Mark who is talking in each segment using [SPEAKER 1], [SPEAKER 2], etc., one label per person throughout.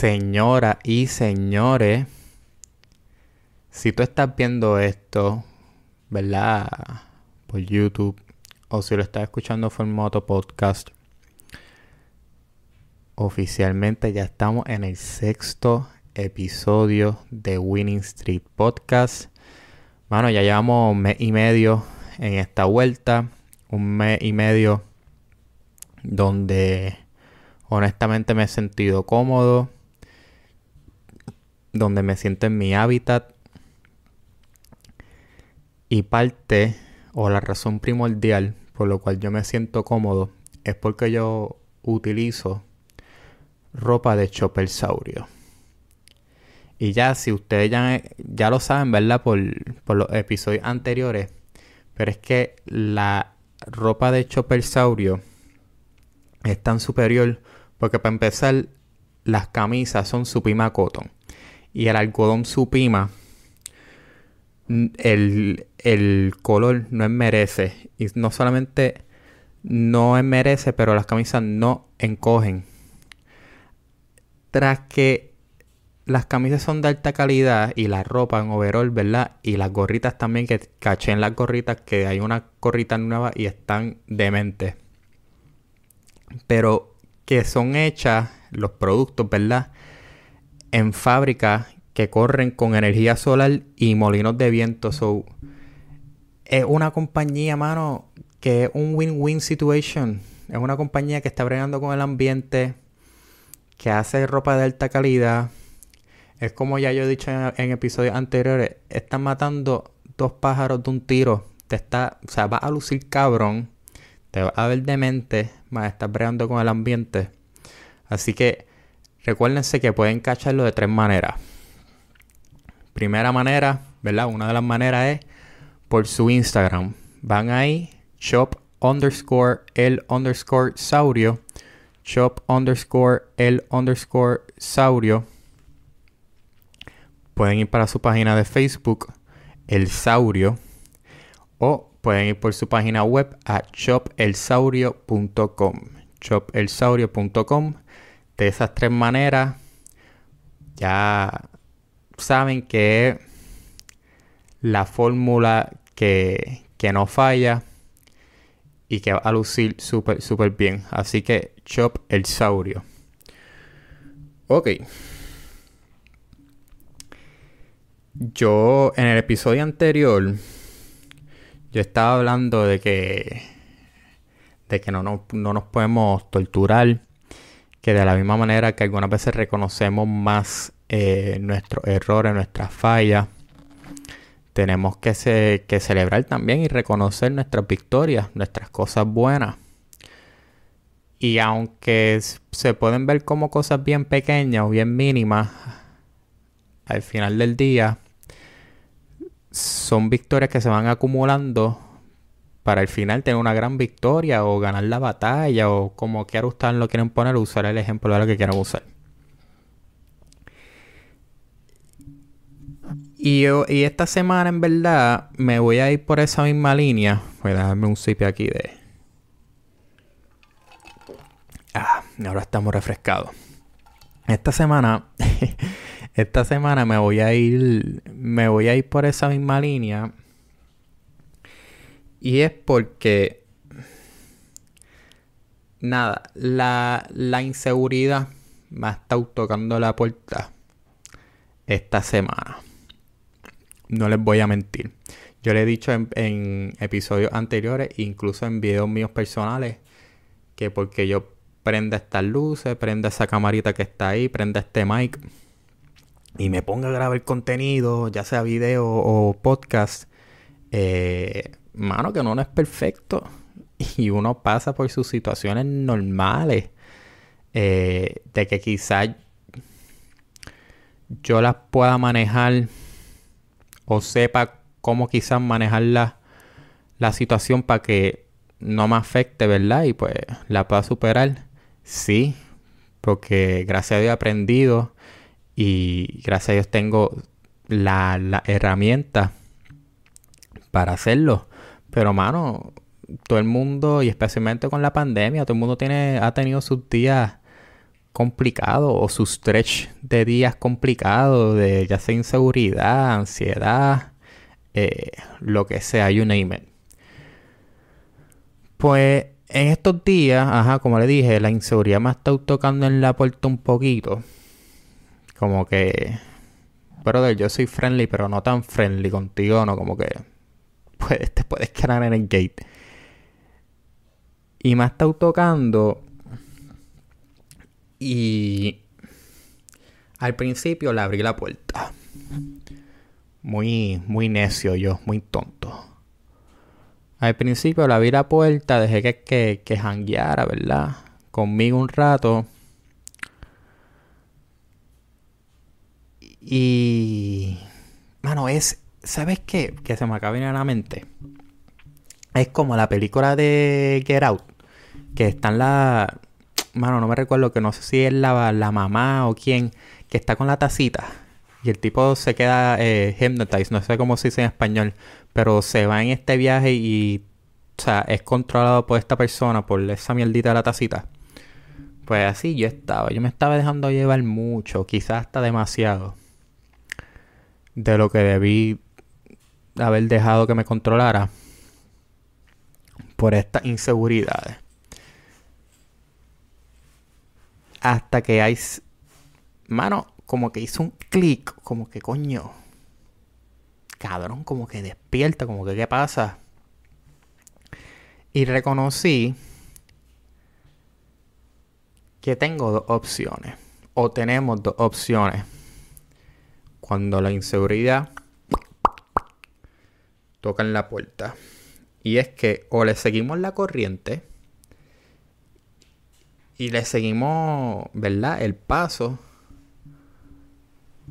[SPEAKER 1] Señoras y señores, si tú estás viendo esto, ¿verdad? Por YouTube, o si lo estás escuchando en formato podcast, oficialmente ya estamos en el sexto episodio de Winning Street Podcast. Bueno, ya llevamos un mes y medio en esta vuelta, un mes y medio donde honestamente me he sentido cómodo donde me siento en mi hábitat. Y parte o la razón primordial por lo cual yo me siento cómodo es porque yo utilizo ropa de chopper saurio. Y ya, si ustedes ya, ya lo saben, ¿verdad? Por, por, los episodios anteriores. Pero es que la ropa de chopper saurio es tan superior porque para empezar, las camisas son Supima Cotton y el algodón supima, el, el color no enmerece. Y no solamente no enmerece, pero las camisas no encogen. Tras que las camisas son de alta calidad y la ropa en overall, ¿verdad? Y las gorritas también, que caché en las gorritas que hay una gorrita nueva y están dementes. Pero que son hechas los productos, ¿verdad? En fábricas que corren con energía solar y molinos de viento. Es una compañía, mano, que es un win-win situation. Es una compañía que está bregando con el ambiente, que hace ropa de alta calidad. Es como ya yo he dicho en, episodios anteriores, están matando dos pájaros de un tiro. Te está, o sea, va a lucir cabrón, te va a ver demente, más estás bregando con el ambiente. Así que Recuérdense que pueden cacharlo de tres maneras. Primera manera, ¿verdad? Una de las maneras es por su Instagram. Van ahí, shop underscore el underscore saurio. Shop underscore el underscore saurio. Pueden ir para su página de Facebook, El Saurio. O pueden ir por su página web a shopelsaurio.com. Shopelsaurio.com de esas tres maneras, ya saben que es la fórmula que, no falla y que va a lucir súper, súper bien. Así que chop el saurio. Ok. Yo en el episodio anterior, yo estaba hablando de que, de que no, no, no nos podemos torturar que de la misma manera que algunas veces reconocemos más eh, nuestros errores, nuestras fallas, tenemos que, celebrar también y reconocer nuestras victorias, nuestras cosas buenas. Y aunque se pueden ver como cosas bien pequeñas o bien mínimas, al final del día son victorias que se van acumulando para el final tener una gran victoria o ganar la batalla o como quiera ustedes lo quieren poner, usar el ejemplo de lo que quieran usar. Y, y esta semana en verdad me voy a ir por esa misma línea. Voy a darme un sip aquí de... Ah, ahora estamos refrescados. Esta semana, esta semana me voy a ir, me voy a ir por esa misma línea y es porque, nada, la, la inseguridad me ha estado tocando la puerta esta semana. No les voy a mentir. Yo le he dicho en, episodios anteriores, incluso en videos míos personales, que porque yo prenda estas luces, prenda esa camarita que está ahí, prenda este mic y me ponga a grabar contenido, ya sea video o podcast, eh, mano, que uno no es perfecto. Y uno pasa por sus situaciones normales. Eh, de que quizás yo las pueda manejar o sepa cómo quizás manejar la, la situación para que no me afecte, ¿verdad? Y pues la pueda superar. Sí, porque gracias a Dios he aprendido y gracias a Dios tengo la, la herramienta para hacerlo. Pero, mano, todo el mundo, y especialmente con la pandemia, todo el mundo tiene, ha tenido sus días complicado o su stretch de días complicado, de ya sea inseguridad, ansiedad, eh, lo que sea, you name it. Pues en estos días, ajá, como le dije, la inseguridad me ha estado tocando en la puerta un poquito. Como que, brother, yo soy friendly, pero no tan friendly contigo, no, como que puedes, te puedes quedar en el gate. Y me ha estado tocando. Y al principio le abrí la puerta. Muy, muy necio yo, muy tonto. Al principio le abrí la puerta, dejé que, que, que jangueara, ¿verdad? Conmigo un rato. Y... Mano, es... ¿Sabes qué? Que se me acaba de a la mente. Es como la película de Get Out. Que está en la... Mano, no me recuerdo que no sé si es la, la mamá o quién. Que está con la tacita. Y el tipo se queda eh, hypnotized. No sé cómo se dice en español. Pero se va en este viaje y... O sea, es controlado por esta persona. Por esa mierdita de la tacita. Pues así yo estaba. Yo me estaba dejando llevar mucho. Quizás hasta demasiado. De lo que debí haber dejado que me controlara por estas inseguridades. Hasta que hay... Mano, como que hizo un clic, como que coño. Cabrón, como que despierta, como que qué pasa. Y reconocí que tengo dos opciones. O tenemos dos opciones. Cuando la inseguridad toca en la puerta. Y es que o le seguimos la corriente y le seguimos, ¿verdad? El paso.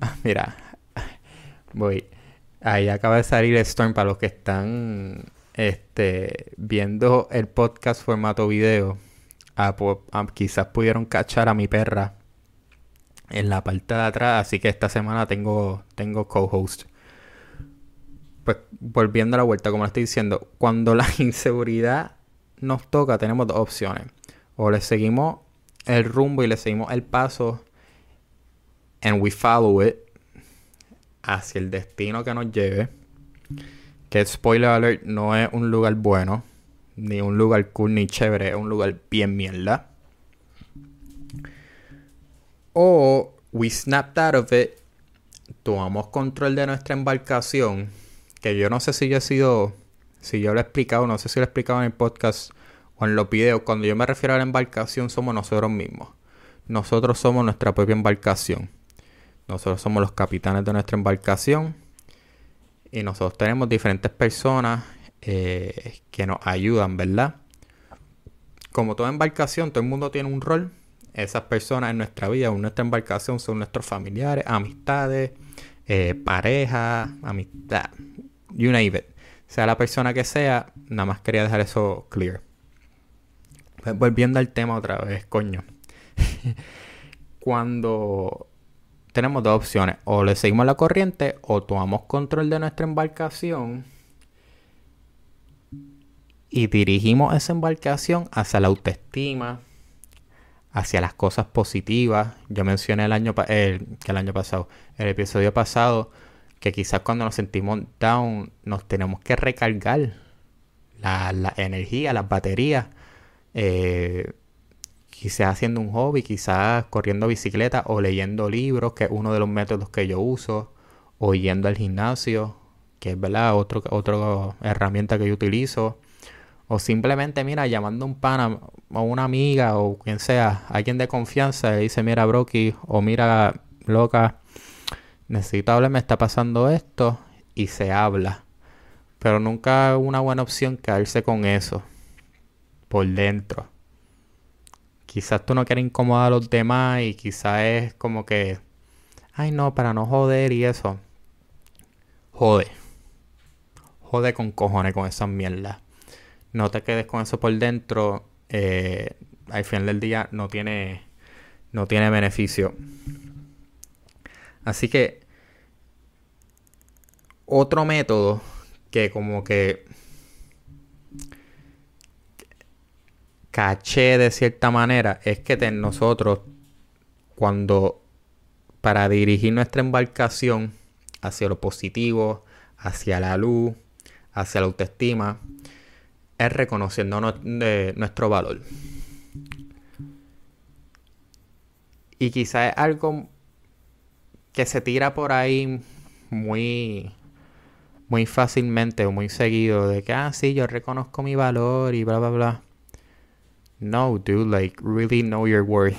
[SPEAKER 1] Ah, mira, voy. Ahí acaba de salir Storm para los que están este, viendo el podcast formato video. Ah, ah, quizás pudieron cachar a mi perra en la parte de atrás. Así que esta semana tengo, tengo co-host pues volviendo a la vuelta, como le estoy diciendo, cuando la inseguridad nos toca, tenemos dos opciones. O le seguimos el rumbo y le seguimos el paso and we follow it hacia el destino que nos lleve. Que spoiler alert no es un lugar bueno, ni un lugar cool ni chévere, es un lugar bien mierda. O we snapped out of it, tomamos control de nuestra embarcación que yo no sé si yo he sido, si yo lo he explicado, no sé si lo he explicado en el podcast o en los videos, cuando yo me refiero a la embarcación somos nosotros mismos. Nosotros somos nuestra propia embarcación. Nosotros somos los capitanes de nuestra embarcación y nosotros tenemos diferentes personas eh, que nos ayudan, ¿verdad? Como toda embarcación, todo el mundo tiene un rol. Esas personas en nuestra vida, en nuestra embarcación, son nuestros familiares, amistades, eh, pareja, amistad, you name it. Sea la persona que sea, nada más quería dejar eso clear. Pues volviendo al tema otra vez, coño. Cuando tenemos dos opciones, o le seguimos la corriente o tomamos control de nuestra embarcación y dirigimos esa embarcación hacia la autoestima, hacia las cosas positivas. Yo mencioné el año, que el año pasado, el episodio pasado, que quizás cuando nos sentimos down nos tenemos que recargar la, energía, las baterías. Eh, quizás haciendo un hobby, quizás corriendo bicicleta o leyendo libros, que es uno de los métodos que yo uso, o yendo al gimnasio, que es verdad, otra herramienta que yo utilizo. O simplemente, mira, llamando a un pana o una amiga o quien sea, alguien de confianza, y dice, mira, Brocky, o mira, loca, necesito hablar, me está pasando esto, y se habla. Pero nunca una buena opción quedarse con eso por dentro. Quizás tú no quieres incomodar a los demás y quizás es como que, ay no, para no joder y eso. Jode. Jode con cojones con esas mierdas no te quedes con eso por dentro, eh, al final del día no tiene, no tiene beneficio. Así que otro método que como que caché de cierta manera es que nosotros cuando para dirigir nuestra embarcación hacia lo positivo, hacia la luz, hacia la autoestima, es reconociendo nuestro valor. Y quizás es algo que se tira por ahí muy, muy fácilmente o muy seguido de que, ah, sí, yo reconozco mi valor y bla, bla, bla. No, dude, like, really know your worth.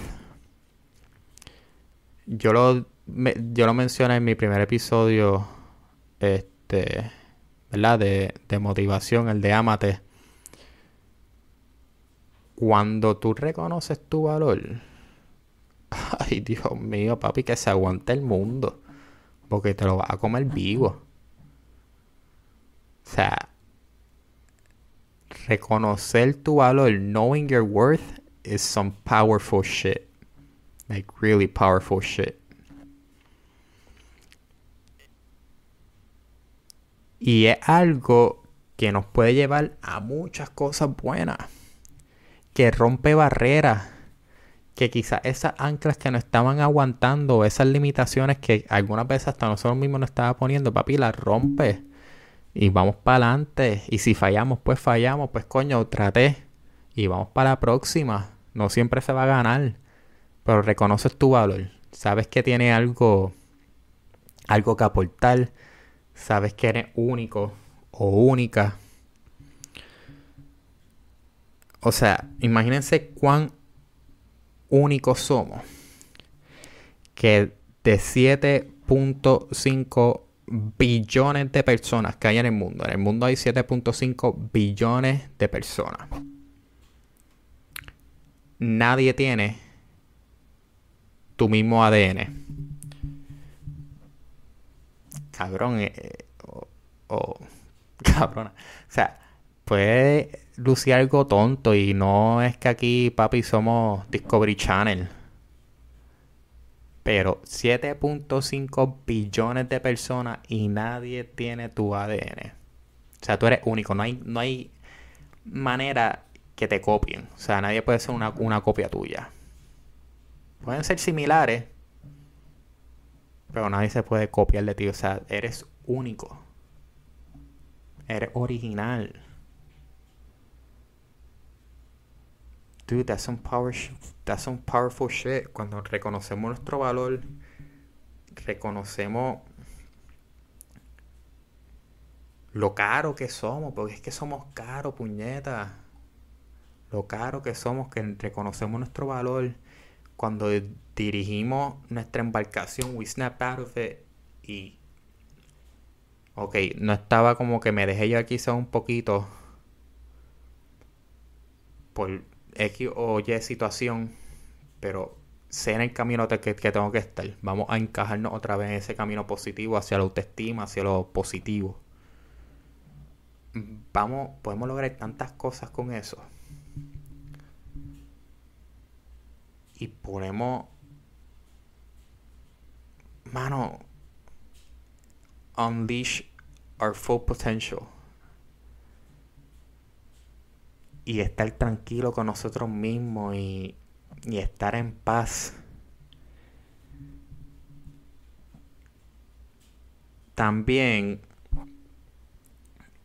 [SPEAKER 1] Yo lo, yo lo mencioné en mi primer episodio, este, ¿verdad? De, de motivación, el de Amate. Cuando tú reconoces tu valor, Dios mío, papi, que se aguante el mundo. Porque te lo vas a comer vivo. O sea, reconocer tu valor, knowing your worth, is some powerful shit. Like, really powerful shit. Y es algo que nos puede llevar a muchas cosas buenas. Que rompe barreras. Que quizás esas anclas que nos estaban aguantando, esas limitaciones que algunas veces hasta nosotros mismos nos estaba poniendo, papi, las rompe. Y vamos para adelante. Y si fallamos, pues fallamos. Pues coño, traté. Y vamos para la próxima. No siempre se va a ganar. Pero reconoces tu valor. Sabes que tiene algo. Algo que aportar sabes que eres único o única. O sea, imagínense cuán únicos somos. Que de 7.5 billones de personas que hay en el mundo. En el mundo hay 7.5 billones de personas. Nadie tiene tu mismo ADN cabrón, eh, eh, o, cabrona. O sea, puede lucir algo tonto y no es que aquí, papi, somos Discovery Channel. Pero 7.5 billones de personas y nadie tiene tu ADN. O sea, tú eres único. No hay, no hay manera que te copien. O sea, nadie puede ser una, una copia tuya. Pueden ser similares, pero nadie se puede copiar de ti. O sea, eres único. Eres original. Dude, that's some power that's some powerful shit. Cuando reconocemos nuestro valor, reconocemos lo caro que somos, porque es que somos caros, puñeta. Lo caro que somos, que reconocemos nuestro valor cuando dirigimos nuestra embarcación, we snap out of it y... Ok, no estaba como que me dejé yo quizá un poquito por X o Y situación, pero sé en el camino que, que tengo que estar. Vamos a encajarnos otra vez en ese camino positivo, hacia la autoestima, hacia lo positivo. Vamos, podemos lograr tantas cosas con eso. y ponemos, mano, unleash our full potential. Y estar tranquilo con nosotros mismos y, y estar en paz. También,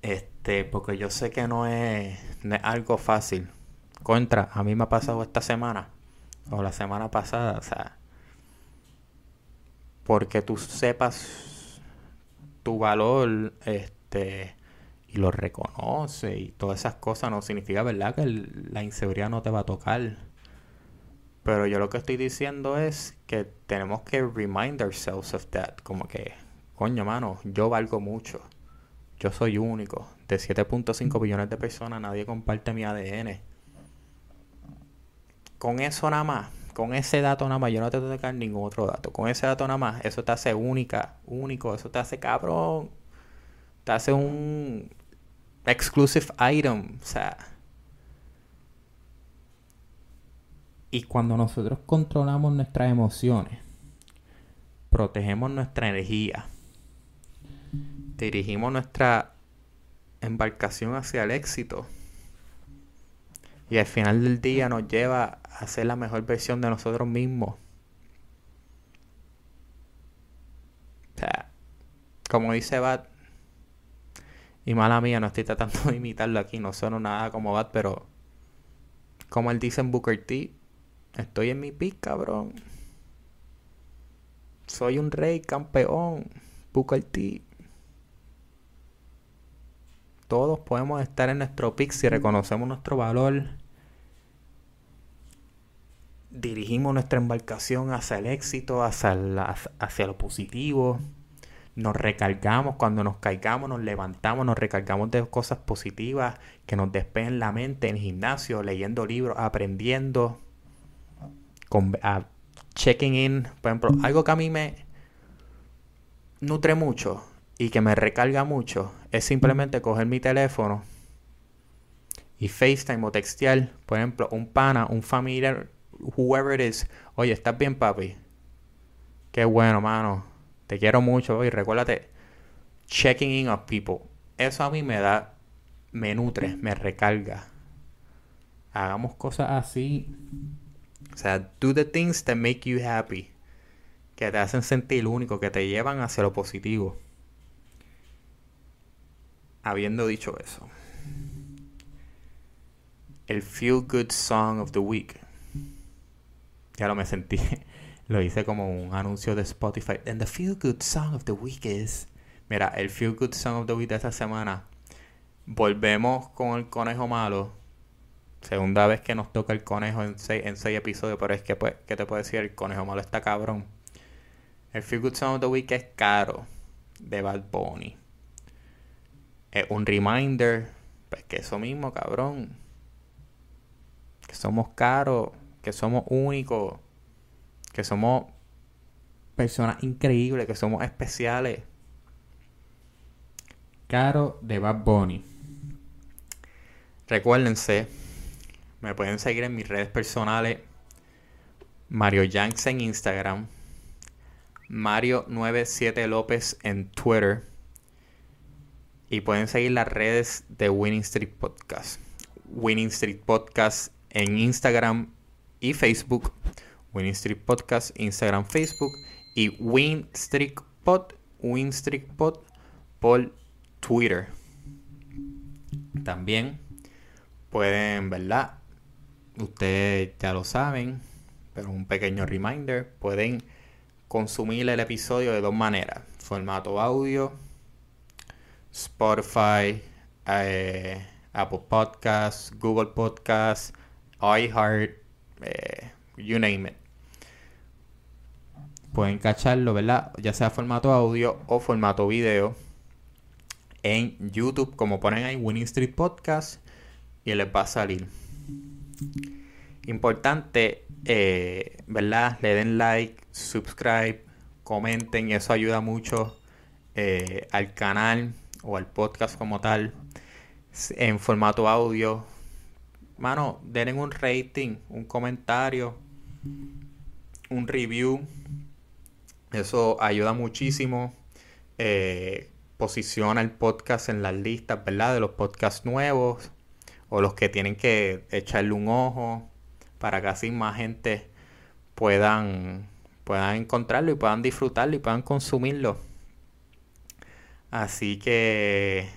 [SPEAKER 1] este, porque yo sé que no es, no es algo fácil. Contra, a mí me ha pasado esta semana o la semana pasada, o sea, porque tú sepas tu valor, este, y lo reconoce y todas esas cosas no significa, ¿verdad?, que la inseguridad no te va a tocar. Pero yo lo que estoy diciendo es que tenemos que remind ourselves of that, como que, coño, mano, yo valgo mucho. Yo soy único. De 7.5 billones de personas nadie comparte mi ADN con eso nada más, con ese dato nada más, yo no te tengo que dar ningún otro dato. Con ese dato nada más, eso te hace única, único, eso te hace cabrón. Te hace un exclusive item, o sea. Y cuando nosotros controlamos nuestras emociones, protegemos nuestra energía, dirigimos nuestra embarcación hacia el éxito y al final del día nos lleva a ser la mejor versión de nosotros mismos. O sea, como dice Bat, y mala mía, no estoy tratando de imitarlo aquí, no sueno nada como Bat, pero como él dice en Booker T, estoy en mi pick, cabrón. Soy un rey campeón, Booker T. Todos podemos estar en nuestro pick si reconocemos nuestro valor. Dirigimos nuestra embarcación hacia el éxito, hacia, hacia lo positivo nos recargamos, cuando nos caigamos, nos levantamos, nos recargamos de cosas positivas que nos despejen la mente en gimnasio, leyendo libros, aprendiendo, con, checking in, por ejemplo, algo que a mí me nutre mucho y que me recarga mucho es simplemente coger mi teléfono y FaceTime o textear, por ejemplo, un pana, un familiar, whoever it is, oye, ¿estás bien, papi? Qué bueno, mano te quiero mucho y recuérdate, checking in of people. Eso a mí me da, me nutre, me recarga. Hagamos cosas así. O sea, do the things that make you happy. Que te hacen sentir único, que te llevan hacia lo positivo. Habiendo dicho eso, el Feel Good Song of the Week. Ya lo me sentí lo hice como un anuncio de Spotify. And the Feel Good Song of the Week is. Mira, el Feel Good Song of the Week de esta semana. Volvemos con el conejo malo. Segunda vez que nos toca el conejo en seis, en seis episodios. Pero es que, pues, ¿qué te puedo decir? El conejo malo está cabrón. El Feel Good Song of the Week es caro. De Bad Bunny. Es un reminder. Pues que eso mismo, cabrón. Que somos caros. Que somos únicos que somos personas increíbles, que somos especiales. Caro de Bad Bunny. Recuérdense, me pueden seguir en mis redes personales. Mario Yanks en Instagram. Mario97 López en Twitter. Y pueden seguir las redes de Winning Street Podcast. Winning Street Podcast en Instagram y Facebook. Win Street Podcast, Instagram, Facebook y Win Street Pod, Pod por Twitter. También pueden, ¿verdad? Ustedes ya lo saben, pero un pequeño reminder, pueden consumir el episodio de dos maneras, formato audio, Spotify, eh, Apple Podcasts, Google Podcasts, iHeart, eh, you name it pueden cacharlo, ¿verdad? Ya sea formato audio o formato video en YouTube, como ponen ahí Winning Street Podcast y les va a salir. Importante, eh, ¿verdad? Le den like, subscribe, comenten, eso ayuda mucho eh, al canal o al podcast como tal en formato audio. Mano, den un rating, un comentario, un review eso ayuda muchísimo. Eh, posiciona el podcast en las listas, ¿verdad? De los podcasts nuevos o los que tienen que echarle un ojo para que así más gente puedan, puedan encontrarlo y puedan disfrutarlo y puedan consumirlo. Así que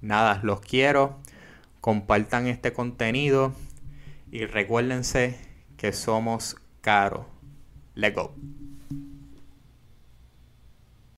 [SPEAKER 1] nada, los quiero. Compartan este contenido y recuérdense que somos caros. Let's go.